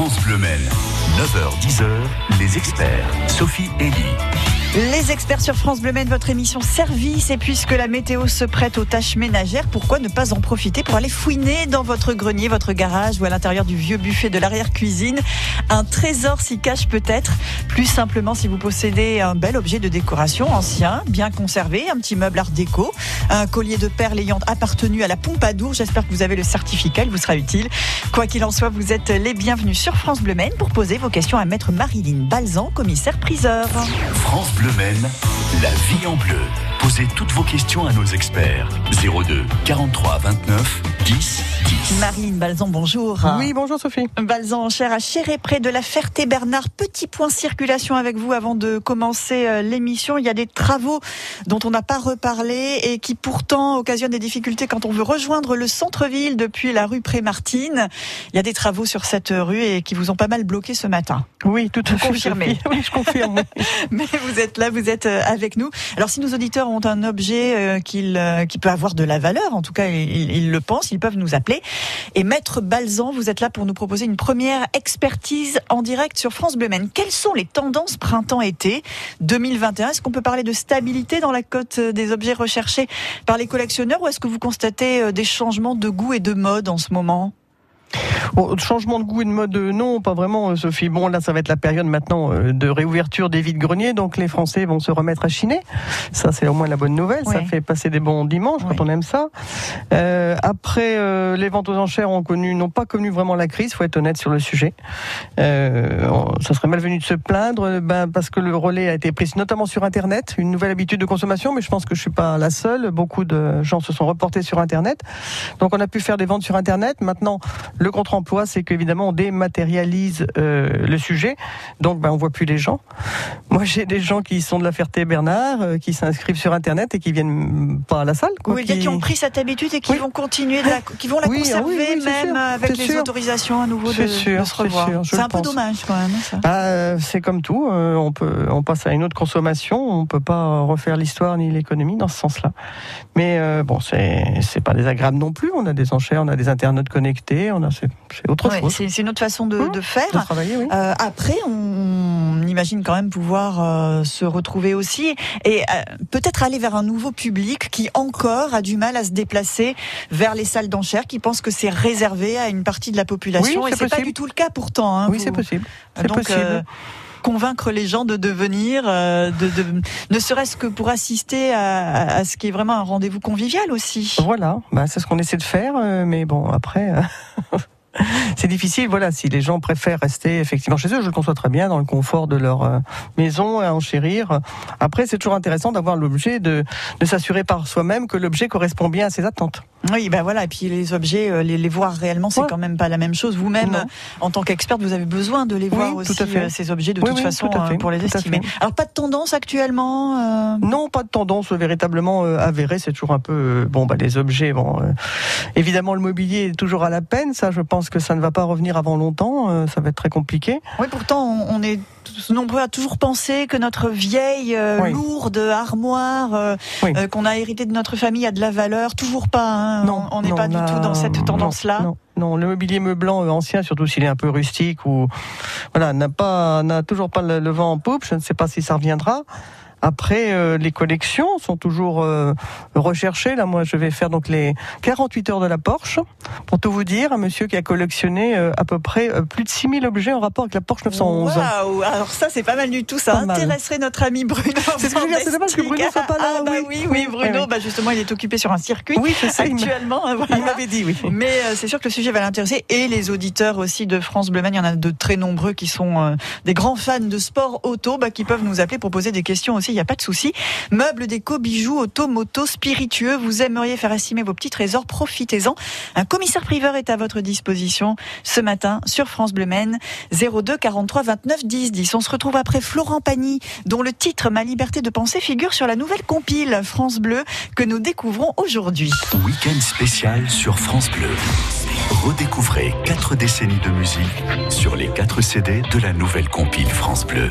France Bleu Maine. 9h-10h, les experts. Sophie Elie. Les experts sur France Bleu Maine, votre émission service. Et puisque la météo se prête aux tâches ménagères, pourquoi ne pas en profiter pour aller fouiner dans votre grenier, votre garage ou à l'intérieur du vieux buffet de l'arrière-cuisine? Un trésor s'y cache peut-être. Plus simplement, si vous possédez un bel objet de décoration ancien, bien conservé, un petit meuble art déco, un collier de perles ayant appartenu à la Pompadour. J'espère que vous avez le certificat, il vous sera utile. Quoi qu'il en soit, vous êtes les bienvenus sur France Bleu Maine pour poser vos questions à maître Marilyn Balzan, commissaire priseur. Bleu Maine, la vie en bleu. Posez toutes vos questions à nos experts. 02 43 29 10 10. Marine Balzan, bonjour. Oui, bonjour Sophie. Balzan chair à Chéré, près de la Ferté-Bernard. Petit point circulation avec vous avant de commencer euh, l'émission. Il y a des travaux dont on n'a pas reparlé et qui pourtant occasionnent des difficultés quand on veut rejoindre le centre-ville depuis la rue Prémartine. Il y a des travaux sur cette rue et qui vous ont pas mal bloqué ce matin. Oui, tout à fait. Sophie. Oui, je confirme. Mais vous êtes là, vous êtes euh, avec nous. Alors si nos auditeurs ont un objet euh, euh, qui peut avoir de la valeur, en tout cas ils, ils le pensent, ils peuvent nous appeler. Et Maître Balzan, vous êtes là pour nous proposer une première expertise en direct sur France Bleu Maine. Quelles sont les tendances printemps-été 2021 Est-ce qu'on peut parler de stabilité dans la cote euh, des objets recherchés par les collectionneurs ou est-ce que vous constatez des changements de goût et de mode en ce moment? Bon, changement de goût et de mode, euh, non, pas vraiment, euh, Sophie. Bon, là, ça va être la période maintenant euh, de réouverture des vides-greniers, donc les Français vont se remettre à chiner. Ça, c'est au moins la bonne nouvelle. Ça fait passer des bons dimanches Oui. quand on aime ça. Euh, après, euh, les ventes aux enchères ont connu, n'ont pas connu vraiment la crise. Faut être honnête sur le sujet. Euh, ça serait malvenu de se plaindre, ben, parce que le relais a été pris, notamment sur Internet, une nouvelle habitude de consommation. Mais je pense que je suis pas la seule. Beaucoup de gens se sont reportés sur Internet. Donc, on a pu faire des ventes sur Internet. Maintenant, le contre-emploi, c'est qu'évidemment, on dématérialise euh, le sujet. Donc, ben, on voit plus les gens. Moi, j'ai des gens qui sont de la Ferté-Bernard, euh, qui s'inscrivent sur Internet et qui viennent pas à la salle. Quoi, Ou il y a qui ont pris cette habitude et qui Oui. vont continuer, de la, qui vont la Oui, ah conserver oui, oui, même sûr, avec les sûr. autorisations à nouveau de, C'est sûr, de se c'est revoir. C'est un peu dommage quand même. Bah, c'est comme tout, euh, on peut, on passe à une autre consommation, on peut pas refaire l'histoire ni l'économie dans ce sens-là. Mais bon, c'est, c'est pas désagréable non plus. On a des enchères, on a des internautes connectés, on a, c'est, autre Ouais, chose. c'est une autre façon de, Mmh. de De faire. travailler, oui. Euh, après, on imagine quand même pouvoir euh, se retrouver aussi et euh, peut-être aller vers un nouveau public qui encore a du mal à se déplacer vers les salles d'enchères, qui pense que c'est réservé à une partie de la population Oui, et c'est pas du tout le cas pourtant. hein, oui, vous- c'est possible. C'est Donc, possible. Convaincre les gens de devenir, euh, de, de- ne serait-ce que pour assister à, à ce qui est vraiment un rendez-vous convivial aussi. Voilà, bah, c'est ce qu'on essaie de faire, euh, mais bon, après, euh, c'est difficile. Voilà, si les gens préfèrent rester effectivement chez eux, je le conçois très bien dans le confort de leur euh, maison à enchérir. Après, c'est toujours intéressant d'avoir l'objet, de, de s'assurer par soi-même que l'objet correspond bien à ses attentes. Oui, ben voilà. Et puis les objets, euh, les, les voir réellement, c'est Ouais. quand même pas la même chose. Vous-même, euh, en tant qu'experte, vous avez besoin de les Oui, voir tout aussi à fait. ces objets de Oui, toute oui, façon tout à fait, pour les tout estimer. Alors pas de tendance actuellement. euh, Non, pas de tendance véritablement avérée. C'est toujours un peu bon, bah les objets. Bon, euh, évidemment, le mobilier est toujours à la peine. Ça, je pense que ça ne va pas revenir avant longtemps. euh, ça va être très compliqué. Oui, pourtant, on, est nombreux à toujours penser que notre vieille, euh, Oui. lourde armoire euh, Oui. euh, qu'on a héritée de notre famille a de la valeur. Toujours pas. hein. Non, on n'est pas du tout dans cette tendance-là. Non, non, le mobilier meublant ancien, surtout s'il est un peu rustique ou voilà, n'a pas, n'a toujours pas le, le vent en poupe. Je ne sais pas si ça reviendra. Après, euh, les collections sont toujours euh, recherchées. Là, moi, je vais faire donc les 48 heures de la Porsche. Pour tout vous dire, un monsieur qui a collectionné euh, à peu près euh, plus de 6000 objets en rapport avec la Porsche 911. Waouh Alors ça, c'est pas mal du tout. Ça Pas mal. intéresserait notre ami Bruno. C'est ce que je c'est dommage que Bruno soit pas là, Ah bah oui. oui, Bruno, oui, bah justement, il est occupé sur un circuit. Oui, il m'a- Actuellement, voilà. Il m'avait dit, oui. Mais euh, c'est sûr que le sujet va l'intéresser et les auditeurs aussi de France Bleu. Il y en a de très nombreux qui sont euh, des grands fans de sport auto, bah, qui peuvent nous appeler pour poser des questions aussi. Il n'y a pas de souci. Meubles, déco, bijoux, auto, moto, spiritueux. Vous aimeriez faire estimer vos petits trésors. Profitez-en. Un commissaire priveur est à votre disposition ce matin sur France Bleu Maine. 02 43 29 10 10. On se retrouve après Florent Pagny, dont le titre Ma liberté de penser figure sur la nouvelle compile France Bleu que nous découvrons aujourd'hui. Week-end spécial sur France Bleu. Redécouvrez 4 décennies de musique sur les 4 CD de la nouvelle compile France Bleu.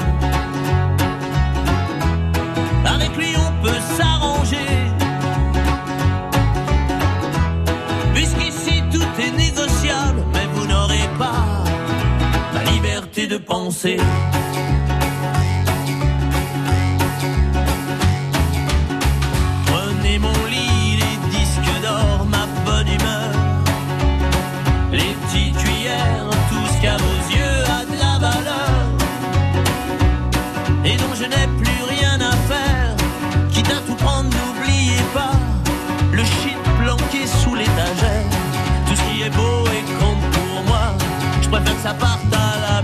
De penser.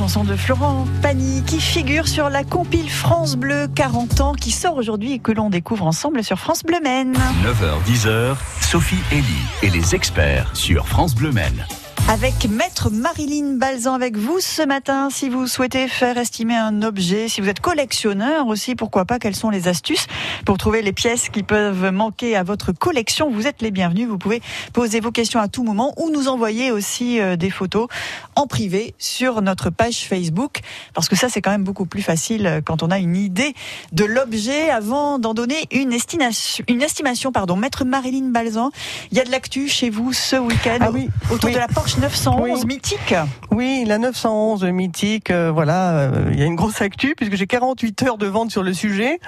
Chanson de Florent Pagny qui figure sur la compile France Bleu 40 ans qui sort aujourd'hui et que l'on découvre ensemble sur France Bleu Maine. 9h-10h, Sophie Elie et les experts sur France Bleu Maine. Avec Maître Marilyn Balzan avec vous ce matin. Si vous souhaitez faire estimer un objet, si vous êtes collectionneur aussi, pourquoi pas, quelles sont les astuces pour trouver les pièces qui peuvent manquer à votre collection? Vous êtes les bienvenus. Vous pouvez poser vos questions à tout moment ou nous envoyer aussi euh, des photos en privé sur notre page Facebook. Parce que ça, c'est quand même beaucoup plus facile euh, quand on a une idée de l'objet avant d'en donner une estimation. Une estimation pardon. Maître Marilyn Balzan, il y a de l'actu chez vous ce week-end? Ah oui, autour oui. de la Porsche 911 Oui. mythique. Oui, la 911 mythique, euh, voilà, euh, il y a une grosse actu puisque j'ai 48 heures de vente sur le sujet.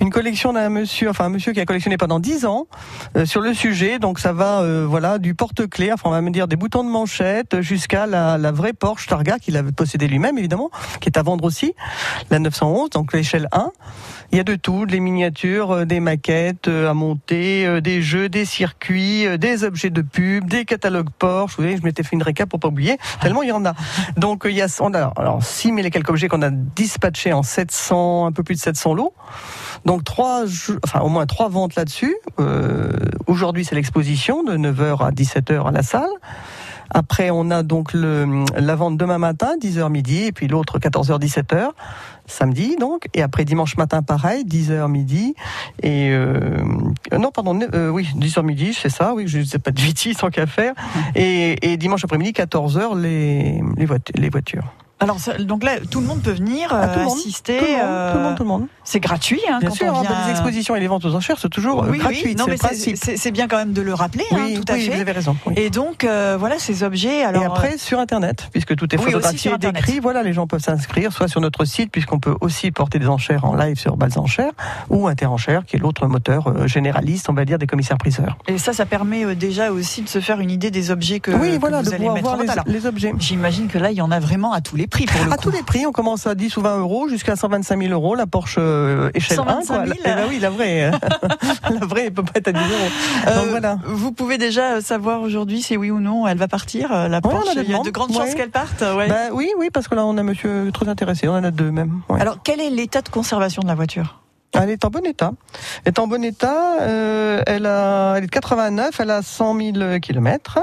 Une collection d'un monsieur, enfin un monsieur qui a collectionné pendant 10 ans euh, sur le sujet. Donc ça va, voilà, du porte-clés, enfin on va me dire des boutons de manchette jusqu'à la, la vraie Porsche Targa qu'il avait possédé lui-même évidemment, qui est à vendre aussi, la 911, donc l'échelle 1. Il y a de tout, des miniatures, des maquettes à monter, des jeux, des circuits, des objets de pub, des catalogues Porsche. Vous voyez, je m'étais fait une récap pour pas oublier. Tellement il y en a. Donc euh, il y a, on a alors 6 000 et quelques objets qu'on a dispatchés en 700, un peu plus de 700 lots. Donc trois, enfin au moins trois ventes là-dessus. Euh, Aujourd'hui c'est l'exposition de 9h à 17h à la salle. Après, on a donc la vente demain matin, 10h midi, et puis l'autre 14h, 17h, samedi donc. Et après dimanche matin, pareil, 10h midi. Et euh, euh, non, pardon, euh, oui, 10h midi, c'est ça, oui, je ne sais pas de bêtises, tant qu'à faire. Et, et dimanche après-midi, 14h, les, les, voit- les voitures. Alors donc là, tout le monde peut venir Ah, tout euh, assister. tout le monde, euh, tout le monde, tout le monde. C'est gratuit hein, Bien quand sûr, on vient. les expositions et les ventes aux enchères, c'est toujours euh, Oui, gratuit. oui. Non, c'est bien quand même de le rappeler, hein, Oui, tout à fait. vous avez raison. Et donc euh, voilà ces objets. Alors et après, sur Internet, puisque tout est photographié et décrit, voilà, les gens peuvent s'inscrire, soit sur notre site, puisqu'on peut aussi porter des enchères en live sur Balles Enchères, ou Interenchères, qui est l'autre moteur euh, généraliste, on va dire, des commissaires-priseurs. et ça, ça permet euh, déjà aussi de se faire une idée des objets que, oui, que voilà, vous de allez mettre voir en les, Alors, les objets. J'imagine que là, il y en a vraiment à tous les prix pour le À coup. tous les prix, on commence à 10 ou 20 euros jusqu'à 125 000 euros, la Porsche euh, échelle 1. 125 Quoi. 000. Eh ben oui, la vraie. la vraie, elle peut pas être à 10 euros. Euh, Donc voilà. Vous pouvez déjà savoir aujourd'hui si oui ou non elle va partir, euh, la Porsche. Il y a de grandes chances Ouais. qu'elle parte. ouais. Bah oui, oui, parce que là, on a monsieur très intéressé, on en a deux même. Alors, quel est l'état de conservation de la voiture? Elle est en bon état. Elle est en bon état. euh, elle, a, elle est de 89, elle a 100 000 kilomètres.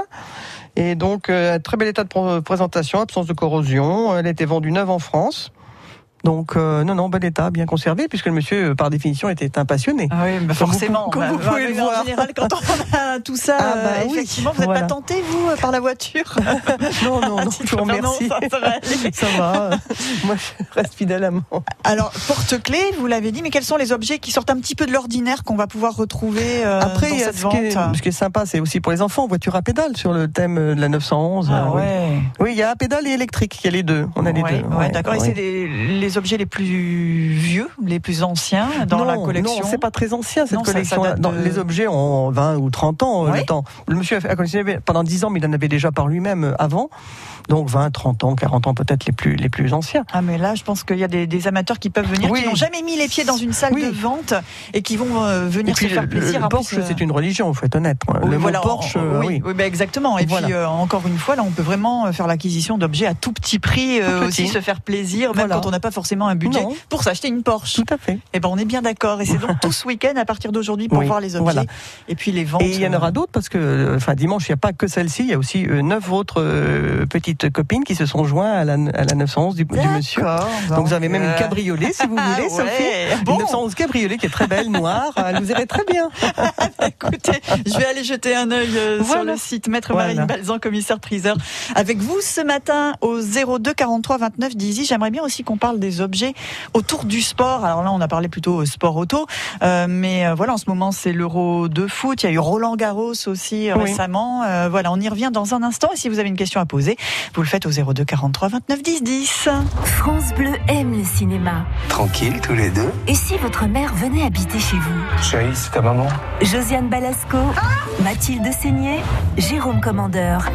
Et donc, euh, très bel état de pr- présentation, absence de corrosion. Elle a été vendue neuve en France. Donc, euh, non, non, bon état, bien conservé, puisque le monsieur, euh, par définition, était un passionné. Ah oui, bah Comme vous forcément. pou- comme bah, vous bah, pouvez le en voir. général, quand on a tout ça, Ah bah euh, oui, effectivement, vous n'êtes voilà. pas tenté, vous, par la voiture Non, non, non, je vous non, remercie. ça, ça va aller. Ça va. Moi, je reste fidèle à mon. Alors, porte-clés, vous l'avez dit, mais quels sont les objets qui sortent un petit peu de l'ordinaire qu'on va pouvoir retrouver euh, Après, dans cette ce, vente qui est, ce qui est sympa, c'est aussi pour les enfants, voiture à pédale sur le thème de la 911. Ah oui. il y a à pédale et électrique, il y a les deux. On a les Ouais, deux. ouais, d'accord. Et c'est les, les objets les plus vieux, les plus anciens dans non, la collection Non, c'est pas très ancien cette Non, ça- ça collection. de- Les objets ont 20 ou 30 ans euh, Oui. le temps. Le monsieur a collectionné pendant 10 ans, mais il en avait déjà par lui-même euh, avant. Donc 20, 30 ans, 40 ans peut-être les plus, les plus anciens. Ah mais là, je pense qu'il y a des, des amateurs qui peuvent venir, Oui. qui n'ont jamais mis les pieds dans une salle Oui. de vente et qui vont euh, venir puis se faire le, plaisir. le plus, Porsche, c'est une religion, faut être honnête. oui, le voilà, mot Porsche, en- oui, bah, exactement. Et Voilà. puis euh, encore une fois, là, on peut vraiment euh, faire l'acquisition d'objets à tout petit prix, euh, Tout aussi se faire plaisir, même Voilà. quand on n'a pas forcément un budget Non. pour s'acheter une Porsche. Tout à fait. Et ben, on est bien d'accord. Et c'est donc tout ce week-end à partir d'aujourd'hui pour voir les objets voilà. et puis les ventes. Et il y en aura d'autres parce que, enfin, dimanche, il n'y a pas que celle-ci, il y a aussi neuf autres euh, petites copines qui se sont joints à la, à la 911 du, du monsieur. Donc vous avez même une euh, cabriolet si vous voulez, ouais. Sophie. Bon. Une 911 cabriolet qui est très belle, noire. Elle vous irait très bien. Écoutez, je vais aller jeter un œil euh, sur le site Maître Voilà. Marine Balzan, commissaire priseur. Avec vous ce matin au 02 43 29 10. J'aimerais bien aussi qu'on parle des objets autour du sport. Alors là, on a parlé plutôt euh, sport auto, euh, mais euh, voilà, en ce moment c'est l'Euro de foot. Il y a eu Roland Garros aussi euh, Oui. récemment. Euh, voilà, on y revient dans un instant. Et si vous avez une question à poser, vous le faites au 02 43 29 10 10. France Bleu aime le cinéma. Tranquille tous les deux. Et si votre mère venait habiter chez vous Chérie, c'est ta maman. Josiane Balasco, Mathilde Seigné, Jérôme Commandeur.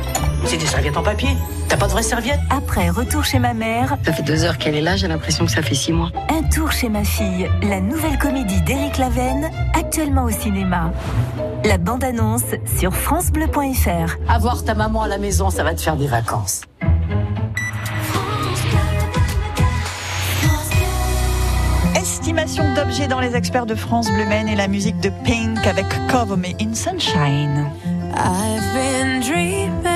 C'est des serviettes en papier. T'as pas de vraies serviettes Après Retour chez ma mère, Ça fait deux heures qu'elle est là, j'ai l'impression que ça fait six mois. Un tour chez ma fille, la nouvelle comédie d'Éric Lavenne, actuellement au cinéma. La bande-annonce sur francebleu.fr. Avoir ta maman à la maison, ça va te faire des vacances. Estimation d'objets dans les experts de France Bleu et la musique de Pink avec Cover Me in Sunshine. I've been dreaming,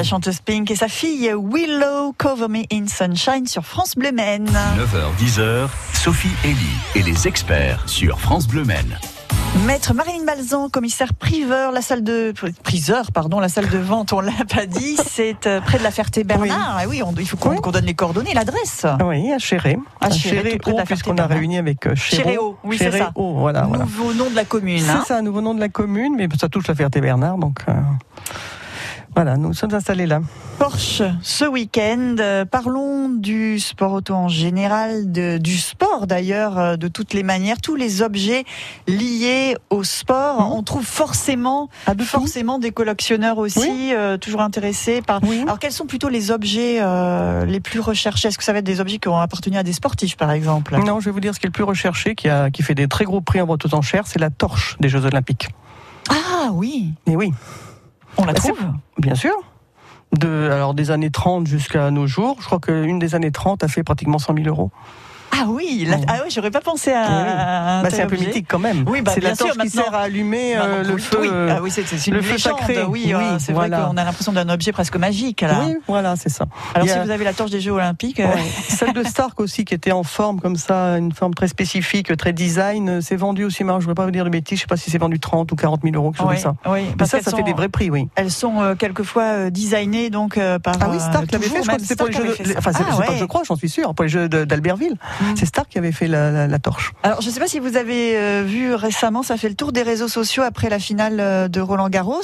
La chanteuse Pink et sa fille Willow Cover Me in Sunshine sur France Bleu Maine. 9h, 10h, Sophie Elie et les experts sur France Bleu Maine. Maître Marilyn Balzan, commissaire priveur, la salle de priseur, pardon, la salle de vente, on l'a pas dit, c'est euh, près de la Ferté-Bernard. Ah oui, on- il faut qu'on Oui. donne les coordonnées, l'adresse. Oui, à Chéré. À Chéré, puisqu'on a réuni avec euh. Chéréo, oui, c'est ça. Voilà, voilà. Nouveau nom de la commune. hein. C'est ça, un nouveau nom de la commune, mais ça touche la Ferté-Bernard, donc euh, voilà, nous sommes installés là. Porsche ce week-end. Euh, parlons du sport auto en général, de, du sport d'ailleurs, euh, de toutes les manières, tous les objets liés au sport. Mhm. On trouve forcément, Ah, de forcément des collectionneurs aussi, euh, toujours intéressés par. Oui. Alors quels sont plutôt les objets euh, les plus recherchés? Est-ce que ça va être des objets qui ont appartenu à des sportifs par exemple? Non, je vais vous dire ce qui est le plus recherché, qui, a, qui fait des très gros prix en vente aux enchères, c'est la torche des Jeux Olympiques. Ah oui, Et oui, on la Bah, trouve. bien sûr. De, alors des années 30 jusqu'à nos jours, je crois qu'une des années 30 a fait pratiquement 100 000 euros. Ah oui, la- Oui. ah oui, j'aurais pas pensé à. Eh oui. Bah, c'est un peu mythique quand même. Oui, bah, c'est la torche sûr, qui sert à allumer Maintenant euh, le feu. oui. euh, Ah oui, c'est une le feu légende. sacré. Oui, euh, c'est vrai qu'on a l'impression d'un objet presque magique. Là. Oui, voilà, c'est ça. Alors si a- vous avez la torche des Jeux Olympiques, euh, Ouais. Celle de Stark aussi, qui était en forme comme ça, une forme très spécifique, très design, c'est vendu aussi, alors, je ne voudrais pas vous dire de bêtises, je ne sais pas si c'est vendu 30 ou 40 000 euros, quelque chose comme ça. oui, Mais parce ça, ça fait des vrais prix, oui. Elles sont quelquefois designées donc par. Ah oui, Stark l'avait fait, je crois que c'est pour les jeux. Enfin, Ah je crois, j'en suis sûr, pour les jeux d'Albertville. C'est Stark qui avait fait la, la- la torche. Alors je ne sais pas si vous avez euh, vu récemment, ça fait le tour des réseaux sociaux après la finale euh, de Roland Garros.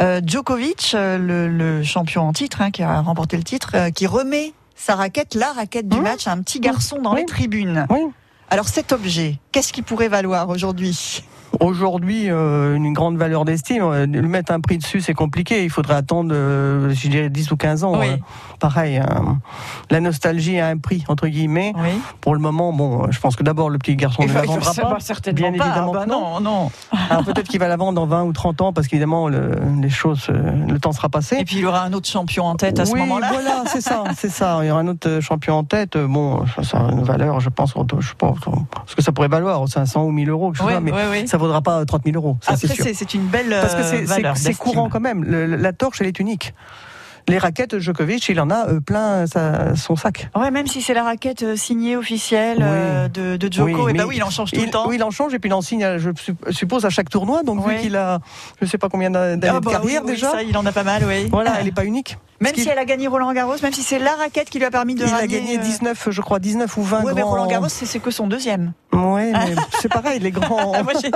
Euh, Djokovic, euh, le, le champion en titre, hein, qui a remporté le titre, euh, qui remet sa raquette, la raquette du Mmh. match, à un petit garçon dans Oui. les tribunes. Oui. Alors cet objet, qu'est-ce qu'il pourrait valoir aujourd'hui? Aujourd'hui, euh, une grande valeur d'estime. Euh, Lui mettre un prix dessus, c'est compliqué. Il faudrait attendre, euh, je dirais, 10 ou 15 ans. Oui. Euh, pareil, hein. la nostalgie a un prix, entre guillemets. Oui. Pour le moment, bon, euh, je pense que d'abord, le petit garçon ne la vendra pas. Bien pas. évidemment Ah bah non, non. Alors peut-être qu'il va la vendre dans 20 ou 30 ans, parce qu'évidemment, le, les choses, euh, le temps sera passé. Et puis il aura un autre champion en tête à ce oui, moment-là. voilà, c'est ça, c'est ça. Il y aura un autre euh, champion en tête. Euh, Bon, ça, a une valeur, je pense, je sais pas, ce que ça pourrait valoir, 500 ou 1000 euros, chose Oui, ça, mais oui, oui. ça vaudra pas 30 000 euros, ça c'est Après, c'est une belle Parce que euh, c'est- c'est valeur c'est d'estime. courant quand même. Le- la torche, elle est unique. Les raquettes Djokovic, il en a euh, plein sa- son sac. Ouais, même si c'est la raquette euh, signée officielle Oui. euh, de, de Djoko, Oui, et bah oui, il en change tout Il, le temps. oui, il en change et puis il en signe, je sup- suppose, à chaque tournoi. Donc Oui. vu qu'il a, je sais pas combien d'années Ah de bah carrière oui, oui, déjà. ça, il en a pas mal, oui. Voilà, elle n'est pas unique. Même si elle a gagné Roland Garros, même si c'est la raquette qui lui a permis de Il a ramener, gagné euh, 19, je crois, 19 ou 20 Ouais, mais. Roland Garros, c'est que son deuxième. Ouais, mais c'est pareil, les grands. Ah, moi, j'essaie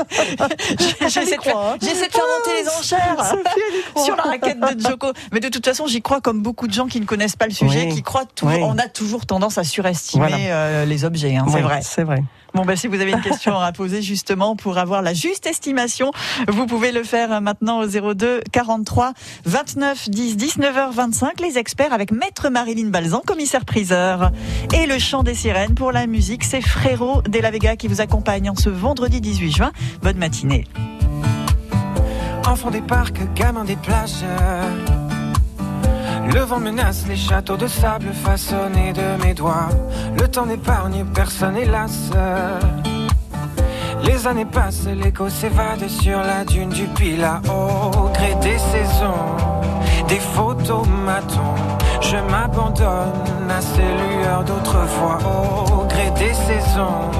de, faire- hein. de faire monter les enchères. Sophie. Sur la raquette de Djoko. Mais de toute façon, j'y crois comme beaucoup de gens qui ne connaissent pas le sujet, Oui. qui croient toujours, Oui. on a toujours tendance à surestimer Voilà. euh, les objets, hein, c'est vrai. C'est vrai. Bon, ben, si vous avez une question à poser justement pour avoir la juste estimation, vous pouvez le faire maintenant au 02 43 29 10 19h 25. Les experts avec Maître Marilyn Balzan, commissaire priseur. Et le chant des sirènes pour la musique, c'est Frérot de la Vega qui vous accompagne en ce vendredi 18 juin. Bonne matinée. Enfant des parcs, gamin des plages. Le vent menace les châteaux de sable façonnés de mes doigts. Le temps n'épargne personne, hélas. Les années passent, l'écho s'évade sur la dune du Pila. Au gré des saisons, des photomatons, je m'abandonne à ces lueurs d'autrefois. Au gré des saisons,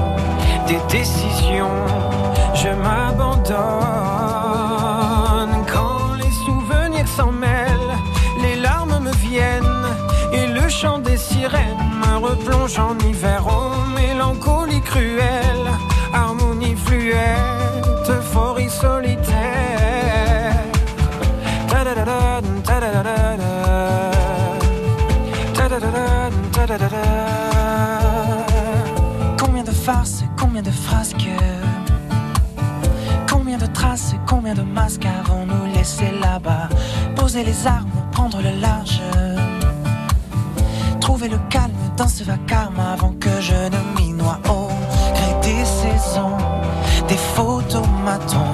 des décisions, je m'abandonne. En hiver. Mélancolie cruelle, harmonie fluette, euphorie solitaire. Combien de farces, combien de frasques? Combien de traces, combien de masques avons-nous laissé là-bas? Poser les armes, prendre le large Le calme dans ce vacarme avant que je ne m'y noie. Au gré des saisons, des photomatons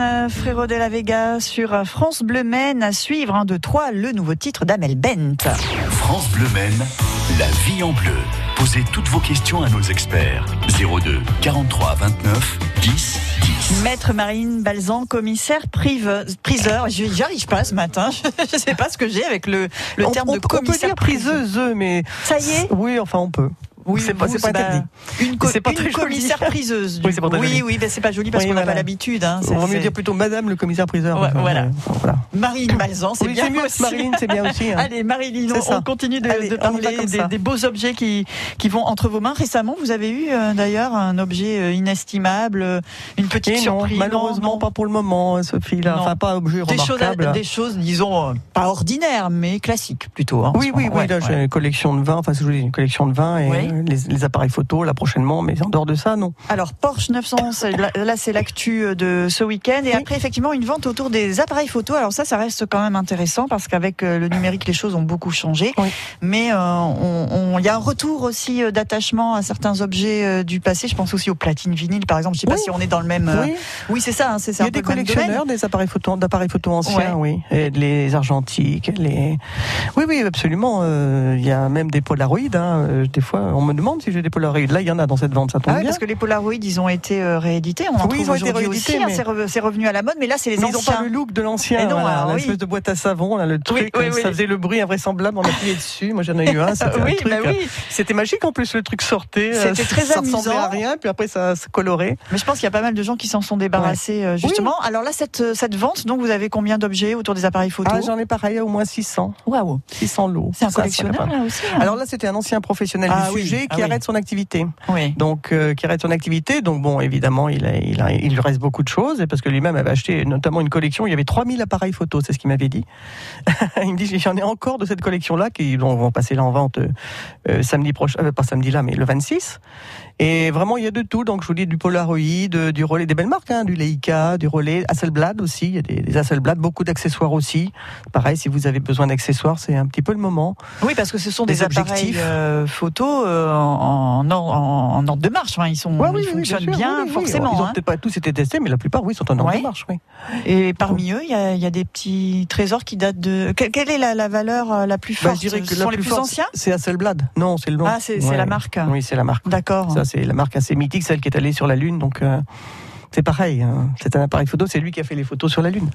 Euh, Frérot de la Vega sur France Bleu Maine à suivre. Un, deux, trois, le nouveau titre d'Amel Bent. France Bleu Maine, la vie en bleu. Posez toutes vos questions à nos experts. 02 43 29 10 10. Maître Marine Balzan, commissaire prive- priseur. Je- J'y arrive pas ce matin. Je sais pas ce que j'ai avec le, le on, terme on- de on peut commissaire dire priseuse, mais Ça y est oui, enfin on peut. Oui, c'est pas, pas interdit. Une, co- pas une joli. commissaire priseuse. du Oui, pas oui, joli. oui, ben c'est pas joli parce Oui, qu'on n'a pas voilà. l'habitude. Hein. C'est- On va mieux dire plutôt Madame le commissaire priseur. Ouais, voilà. euh, voilà. Marine Balzan, c'est Oui, bien mieux, aussi. Marine, c'est bien aussi. hein. Allez, Marilyn, on, on continue de, Allez, parler des, beaux objets qui, qui vont entre vos mains. Récemment, vous avez eu euh, d'ailleurs un objet euh, inestimable, une petite Et non, surprise. malheureusement Non, pas pour le moment, Sophie. Là. Enfin, pas objet Des choses, des choses, disons, pas ordinaires, mais classiques plutôt. hein, Oui, oui, oui. Là, j'ai une collection de vin. Enfin, je une collection de vin et Oui. euh, les, les appareils photo là prochainement. Mais en dehors de ça, non. Alors Porsche 911, c'est- là, c'est l'actu euh, de ce week-end. Et Oui. après effectivement une vente autour des appareils photo. Alors ça, ça reste quand même intéressant parce qu'avec euh, le numérique, les choses ont beaucoup changé. Oui. Mais euh, il y a un retour aussi d'attachement à certains objets du passé. Je pense aussi aux platines vinyles, par exemple. Je sais pas Oui. si on est dans le même. Oui. oui, c'est ça. hein, c'est Il c'est y a des collectionneurs des appareils photo, d'appareils photo anciens, oui, et les argentiques, les. Oui, oui, absolument. euh, Il y a même des Polaroid. Hein, des fois, on me demande si j'ai des Polaroid. Là, il y en a dans cette vente, ça tombe Ah oui, bien. parce que les Polaroid, ils ont été euh, réédités. On en Oui, ils ont été réédités, hein, mais- c'est re- c'est revenu à la mode, mais là, c'est les Mais ils n'ont anciens. pas le look de l'ancien, voilà, alors, oui. l'espèce de boîte à savon, là, le truc, oui, ça oui. faisait le bruit invraisemblable, on appuyait dessus. Moi, j'en ai eu un, oui, bah oui. C'était magique en plus, le truc sortait. euh, C'était très ça ressemblait amusant. à rien, puis après ça se colorait. Mais je pense qu'il y a pas mal de gens qui s'en sont débarrassés euh, justement. Alors là, cette, euh, cette vente, donc vous avez combien d'objets autour des appareils photo? Ah, j'en ai pareil, au moins 600. Waouh 600 lots. C'est un Ça, ça collectionneur là aussi hein Alors là, c'était un ancien professionnel Ah du oui, ah qui oui. arrête son activité. Oui. Donc, euh, qui arrête son activité. Donc, bon, évidemment, il, a, il, a- il lui reste beaucoup de choses. Parce que lui-même avait acheté notamment une collection. Il y avait 3000 appareils photo, c'est ce qu'il m'avait dit. il me dit j'en ai encore de cette collection-là qui vont, vont passer là en vente euh, euh, samedi prochain. euh, pas samedi là, mais le 26. Et vraiment, il y a de tout. Donc, je vous dis du Polaroid, euh, du relais, des belles marques, hein, du Leica, du relais, Hasselblad aussi. Il y a des, des Hasselblad, beaucoup d'accessoires aussi. Pareil, si vous avez besoin d'accessoires, c'est un petit peu le moment. Oui, parce que ce sont Des des, objectifs. euh, photo euh, en, en, ordre de marche. Ils sont, Ouais, oui, ils oui, fonctionnent sûr, bien, oui, oui. forcément. Ils ont hein. peut-être pas tous été testés, mais la plupart, oui, sont en ordre Ouais. de marche. Oui. Et parmi eux, il y y a des petits trésors qui datent de. Que- Quelle est la, la valeur euh, la plus Bah, forte? je dirais que Ce la les plus forte, anciens? C'est Hasselblad. Non, c'est le nom. Ah, c'est c'est Ouais. la marque. Oui, c'est la marque. D'accord. C'est la marque assez mythique, celle qui est allée sur la Lune. Donc, euh, c'est pareil. hein. C'est un appareil photo. C'est lui qui a fait les photos sur la Lune.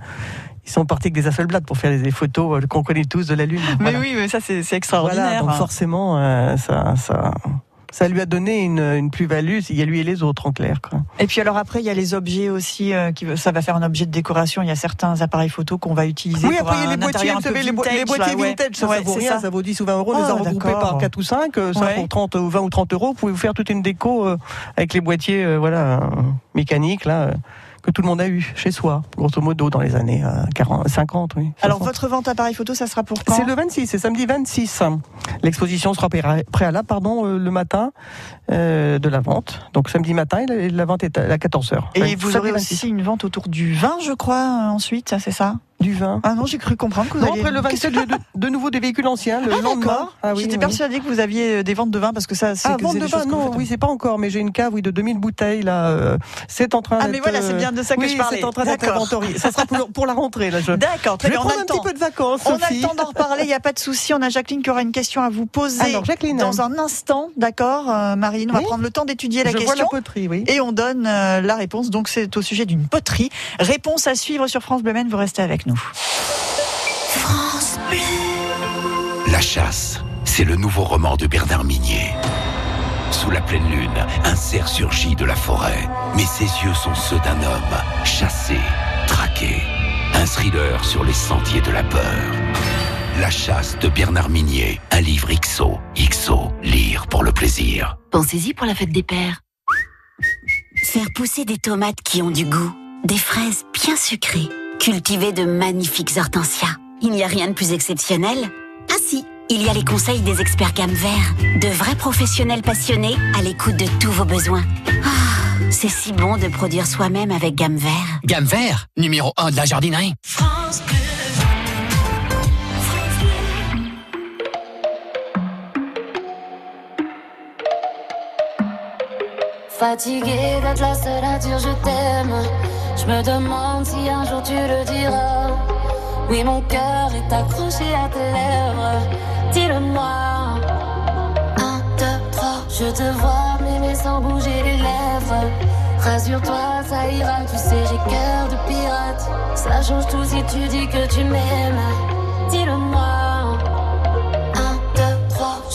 Ils sont partis avec des Hasselblad pour faire des photos euh, qu'on connaît tous de la Lune. Mais Voilà. oui, mais ça, c'est c'est Voilà, extraordinaire. donc forcément, euh, ça, ça, ça lui a donné une, une plus-value. Il y a lui et les autres, en clair. Quoi. Et puis alors après, il y a les objets aussi, euh, qui, ça va faire un objet de décoration. Il y a certains appareils photo qu'on va utiliser Oui, pour après, il y a les boîtiers, vous savez, les, bo- les boîtiers là, ouais. vintage, ça, Ouais, ça vaut c'est rien, ça. ça. vaut 10 ou 20 euros, Ah, les avoir regroupés par 4 ou 5, euh, ça Ouais. pour 30 ou 20 ou 30 euros, vous pouvez vous faire toute une déco euh, avec les boîtiers euh, voilà, euh, mécaniques, là, euh, que tout le monde a eu chez soi, grosso modo, dans les années euh, 40, 50, oui. Alors 60. votre vente appareil photo, ça sera pour quand? C'est le 26, c'est samedi 26. L'exposition sera pré- préalable pardon, euh, le matin euh, de la vente. Donc samedi matin, la, vente est à 14h. Et vous aurez aussi une vente autour du vin, je crois, euh, ensuite, ça, c'est ça? Du vin. Ah non, j'ai cru comprendre que vous Non, alliez- après le Qu'est-ce 27, que- de, de nouveau des véhicules anciens, le Ah, lendemain. Ah oui, J'étais oui. persuadée que vous aviez euh, des ventes de vin parce que ça, c'est Ah, vente de vin, non, oui, c'est pas encore, mais j'ai une cave, oui, de 2000 bouteilles, là. euh, c'est en train Ah, mais voilà, c'est bien de ça que oui, je parlais. c'est en train d'être inventorié. Ça sera pour, pour la rentrée, là. Je, D'accord, très bien. On a un petit peu de vacances, On a Sophie. le temps d'en reparler, il n'y a pas de souci. On a Jacqueline qui aura une question à vous poser Alors, Jacqueline. dans un instant, d'accord, euh, Marine On va prendre le temps d'étudier la je vois question. la poterie, oui. Et on donne euh, la réponse. Donc, c'est au sujet d'une poterie. Réponse à suivre sur France Bleu. Vous restez avec nous. La chasse, c'est le nouveau roman de Bernard Minier. Sous la pleine lune, un cerf surgit de la forêt, mais ses yeux sont ceux d'un homme, chassé, traqué. Un thriller sur les sentiers de la peur. La chasse de Bernard Minier, un livre XO. XO, lire pour le plaisir. Pensez-y pour la fête des pères. Faire pousser des tomates qui ont du goût, des fraises bien sucrées, cultiver de magnifiques hortensias. Il n'y a rien de plus exceptionnel Ah si, il y a les conseils des experts gamme vert, de vrais professionnels passionnés à l'écoute de tous vos besoins. Ah, c'est si bon de produire soi-même avec gamme vert. Gamme vert, numéro 1 de la jardinerie. Fatiguée d'être la seule à dire je t'aime. Je me demande si un jour tu le diras. Oui, mon cœur est accroché à tes lèvres. Dis-le-moi. Un, deux, trois. Je te vois m'aimer sans bouger les lèvres. Rassure-toi, ça ira. Tu sais, j'ai cœur de pirate. Ça change tout si tu dis que tu m'aimes. Dis-le-moi.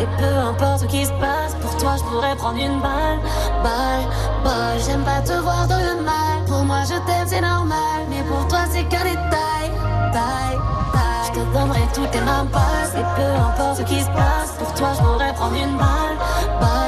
Et peu importe ce qui se passe Pour toi je pourrais prendre une balle. Balle, balle J'aime pas te voir dans le mal. Pour moi je t'aime c'est normal. Mais pour toi c'est qu'un détail. Taille, taille. Je te donnerai toutes tes mains Et peu importe ce qui se passe Pour toi je pourrais prendre une Balle, balle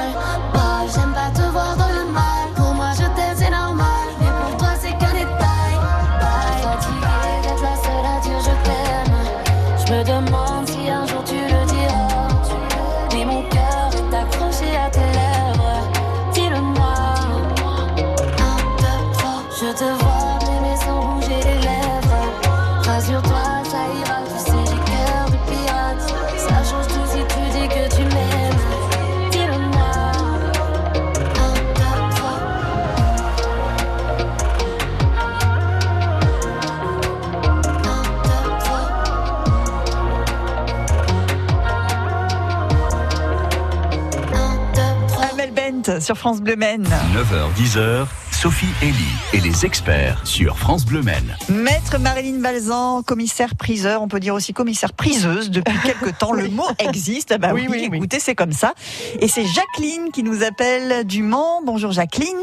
sur France Bleu Maine. 9h, 10h, Sophie Elie et les experts sur France Bleu Maine. Maître Marilyn Balzan, commissaire priseur, on peut dire aussi commissaire priseuse depuis quelque temps. Le mot existe. Ah bah oui, Oui, oui, oui. écoutez, c'est comme ça. Et c'est Jacqueline qui nous appelle du Mans. Bonjour Jacqueline.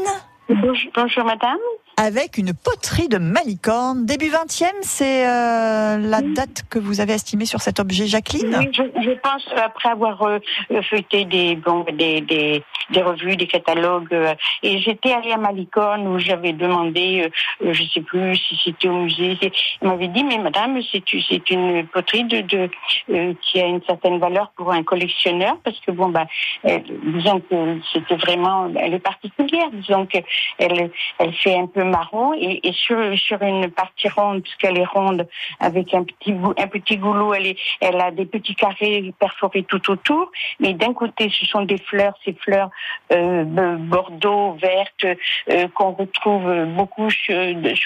Bonjour, bonjour, madame. Avec une poterie de Malicorne. Début 20e, c'est euh, la date que vous avez estimée sur cet objet, Jacqueline? Oui, je, je pense après avoir euh, euh, feuilleté des, bon, des, des, des revues, des catalogues, euh, et j'étais allée à Malicorne où j'avais demandé, euh, je sais plus si c'était au musée, c'est- il m'avait dit mais madame c'est une poterie de, de euh, qui a une certaine valeur pour un collectionneur parce que bon bah disons que c'était vraiment elle est particulière, disons que elle elle fait un peu marron et, et sur sur une partie ronde puisqu'elle est ronde avec un petit un petit goulot, elle est elle a des petits carrés perforés tout autour, mais d'un côté ce sont des fleurs, ces fleurs euh, bordeaux vertes euh, qu'on retrouve beaucoup sur,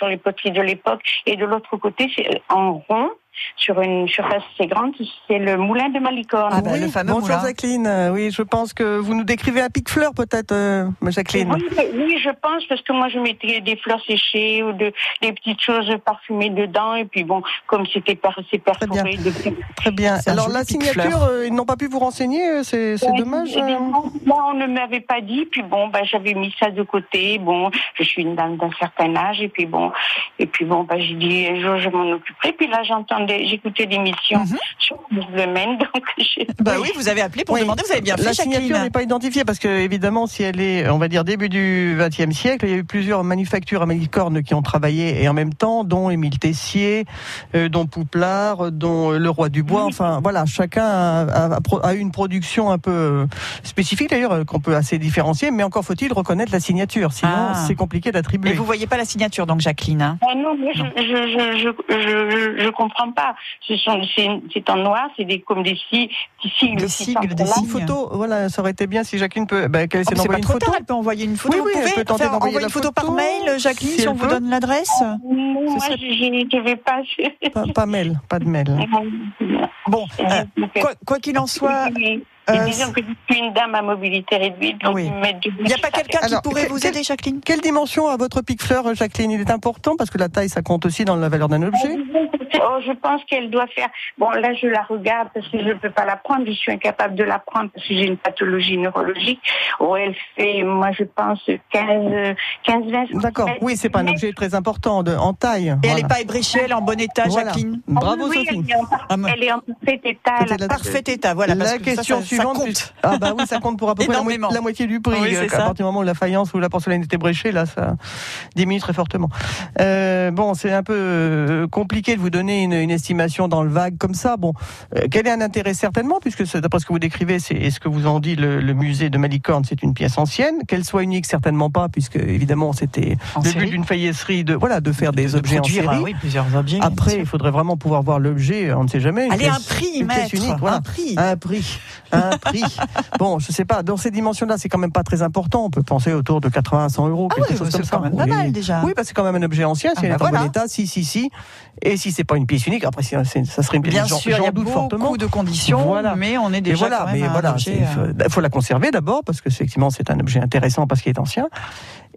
les poteries de l'époque, et de l'autre côté c'est en rond sur une surface assez grande. C'est le moulin de Malicorne. Ah bah, oui, le fameux bonjour moulin. Jacqueline. Euh, Oui, je pense que vous nous décrivez un pic-fleur peut-être, euh, Jacqueline. Oui, oui, je pense, parce que moi, je mettais des fleurs séchées ou de, des petites choses parfumées dedans. Et puis bon, comme c'était c'est perforé. Très bien. C'est un Alors la signature, euh, ils n'ont pas pu vous renseigner, euh, c'est Ouais, dommage. bien, euh. Moi, on ne m'avait pas dit. Puis bon, bah, j'avais mis ça de côté. Bon, je suis une dame d'un certain âge. Et puis bon, et puis bon, bah, j'ai dit un jour, je m'en occuperai. Puis là, j'entendais, j'écoutais l'émission Mhm. sur le domaine. Donc, Bah oui, vous avez appelé pour Oui. demander, vous avez bien fait, La signature n'est pas identifiée parce que évidemment, si elle est, on va dire début du XXe siècle, il y a eu plusieurs manufactures à Malicorne qui ont travaillé et en même temps, dont Émile Tessier, euh, dont Pouplard, dont euh, le Roi du Bois. Enfin, voilà, chacun a, eu une production un peu euh, spécifique d'ailleurs euh, qu'on peut assez différencier, mais encore faut-il reconnaître la signature, sinon Ah. c'est compliqué Et d'attribuer. vous voyez pas la signature, donc Jacqueline. hein? Ah non, mais je, je, je, je, je, pas. Ce sont, c'est, en noir, c'est des, comme des, si- des sigles. Des sigles, des là. Une photo, voilà, ça aurait été bien si Jacqueline peut, bah, qu'elle Oh, essaie d'envoyer une trop photo. tard, elle peut envoyer une photo. Oui, oui, vous elle pouvez peut tenter faire d'envoyer envoyer la une photo, photo, par mail, Jacqueline, si si, elle on vous peut. donne l'adresse? Non, moi, serait- je, je vais pas. Pas, pas mail, pas de mail. Bon, euh, quoi quoi qu'il en soit, Et euh, disons que je suis une dame à mobilité réduite, donc Oui. il n'y a pas quelqu'un qui Alors, pourrait vous aider, Jacqueline? Quelle dimension a votre pic-fleur, Jacqueline? Il est important parce que la taille, ça compte aussi dans la valeur d'un objet. Oh, je pense qu'elle doit faire. Bon, là, je la regarde parce que je ne peux pas la prendre. Je suis incapable de la prendre parce que j'ai une pathologie neurologique. Oh, elle fait, moi, je pense, 15, 15 20 D'accord. Oui, c'est pas un objet très important de, en taille. Et elle n'est pas ébréchée, elle est en bon état, Voilà. Jacqueline? Bravo, Ah oui, Sophie. Elle est en, Ah, moi- elle est en parfait état. Parfait état, voilà. parce la que question ça- ça suivante. compte. puisque- Ah bah oui, ça compte pour à peu près la, mo- Énormément. la moitié du prix. Oui, euh, ça. à partir du moment où la faïence ou la porcelaine était bréchée, là, ça diminue très fortement. Euh, bon, c'est un peu euh, compliqué de vous donner une, une estimation dans le vague comme ça. Bon, euh, quel est un intérêt certainement, puisque d'après ce que vous décrivez, c'est et ce que vous en dit le, le musée de Malicorne, c'est une pièce ancienne. Qu'elle soit unique, certainement pas, puisque évidemment c'était le série. but d'une faïencerie de voilà de faire des De objets produire, en série. euh, oui, plusieurs objets. Après, il faudrait vraiment pouvoir voir l'objet, on ne sait jamais. une Allez, un prix, maître. unique, voilà. Un prix. Un prix, un prix. Bon, je sais pas, dans ces dimensions-là, c'est quand même pas très important. On peut penser autour de 80 à 100 euros, Ah quelque oui, chose c'est comme ça. quand même pas Oui. mal, déjà. Oui, parce que c'est quand même un objet ancien, Ah si bah est en bon voilà. état, si, si, si. Et si c'est pas une pièce unique, après, ça serait une pièce Bien sûr, il y a beaucoup fortement. de conditions, Voilà. mais on est Et déjà voilà, quand même mais un voilà, euh, il faut, faut la conserver d'abord parce que effectivement c'est un objet intéressant parce qu'il est ancien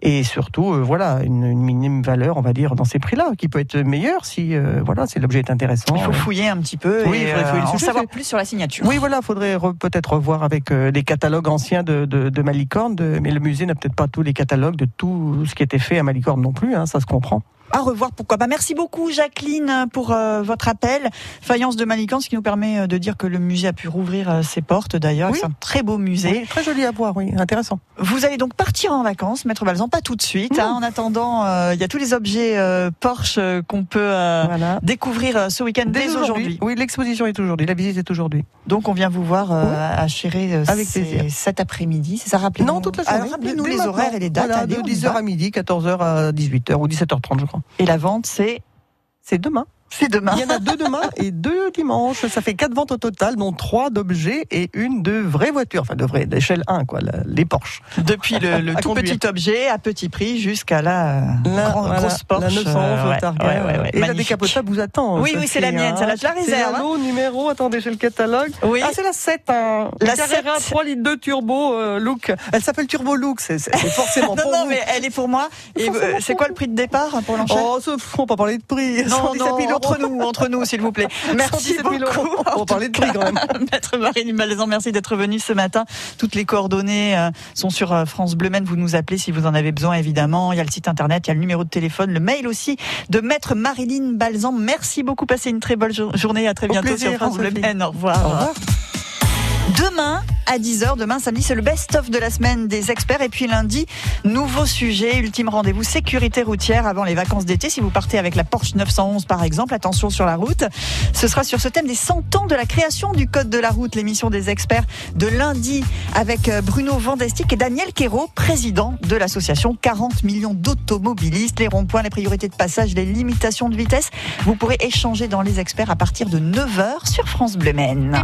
et surtout euh, voilà une, une minime valeur on va dire dans ces prix-là qui peut être meilleure si euh, voilà si l'objet est intéressant. Il faut Euh, fouiller un petit peu Oui, et il faudrait fouiller euh, en savoir plus sur la signature. Oui, voilà, faudrait re- peut-être revoir avec euh, les catalogues anciens de, de, de Malicorne, de- mais le musée n'a peut-être pas tous les catalogues de tout ce qui était fait à Malicorne non plus, hein, ça se comprend. À revoir, pourquoi pas. Merci beaucoup, Jacqueline, pour euh, votre appel. Faïence de Malicorne, ce qui nous permet euh, de dire que le musée a pu rouvrir euh, ses portes d'ailleurs. Oui. C'est un très beau musée. Oui, très joli à voir, oui, intéressant. Vous allez donc partir en vacances, Maître Balzan, pas tout de suite. hein. en attendant, euh, il y a tous les objets euh, Porsche qu'on peut euh, Voilà. découvrir ce week-end dès, aujourd'hui. Oui, l'exposition est aujourd'hui, la visite est aujourd'hui. Donc on vient vous voir euh, à euh, Avec cet après-midi. C'est ça, rappelez-nous Non, toute la. Alors, rappelez-nous les maintenant. horaires et les dates. Voilà, de on y 10h va. à midi, 14h à 18h ou 17h30, je crois. Et la vente, c'est demain. C'est demain. Il y en a deux demain et deux dimanche. Ça fait quatre ventes au total, dont trois d'objets et une de vraie voiture. Enfin, de vraie, d'échelle 1, quoi, la- les Porsche. Depuis le, le tout conduire. petit objet à petit prix jusqu'à la, La, grand- voilà, grosse Porsche. la 911 euh, ouais, Targa. ouais, ouais, ouais, et la magnifique. décapotable vous attend. Oui, oui, c'est la mienne, hein. je la réserve, C'est un lot numéro, attendez, j'ai le catalogue. Oui. Ah, c'est la 7. Hein. La Carrera 7. 3 litres 2 turbo euh, look. Elle s'appelle Turbo Look, c'est c'est- c'est forcément Non, pour non, vous. mais elle est pour moi. Et euh, c'est quoi le prix de départ pour l'enchère? Oh, on va pas parler de prix. Non, 117 non, 000 euros. Entre nous, entre nous, s'il vous plaît. Merci 117 000 beaucoup. On parler de prix quand même. Maître Marine Malaisan, merci d'être venue ce matin. Toutes les coordonnées euh, sont sur euh, France Bleu. Vous nous appelez si vous en avez besoin, évidemment. Il y a le site internet, il y a le numéro de téléphone, le mail aussi de Maître Marilyn Balzan. Merci beaucoup. Passez une très bonne jour- journée. À très bientôt plaisir, sur France Bleu. Au revoir. Au revoir. Demain, à 10h, demain samedi, c'est le best-of de la semaine des experts. Et puis lundi, nouveau sujet, ultime rendez-vous sécurité routière avant les vacances d'été. Si vous partez avec la Porsche 911 par exemple, attention sur la route. Ce sera sur ce thème des 100 ans de la création du Code de la route, l'émission des experts de lundi avec euh, Bruno Vandestick et Daniel Quérault, président de l'association 40 millions d'automobilistes. Les ronds-points, les priorités de passage, les limitations de vitesse. Vous pourrez échanger dans les experts à partir de 9h sur France Bleu Maine.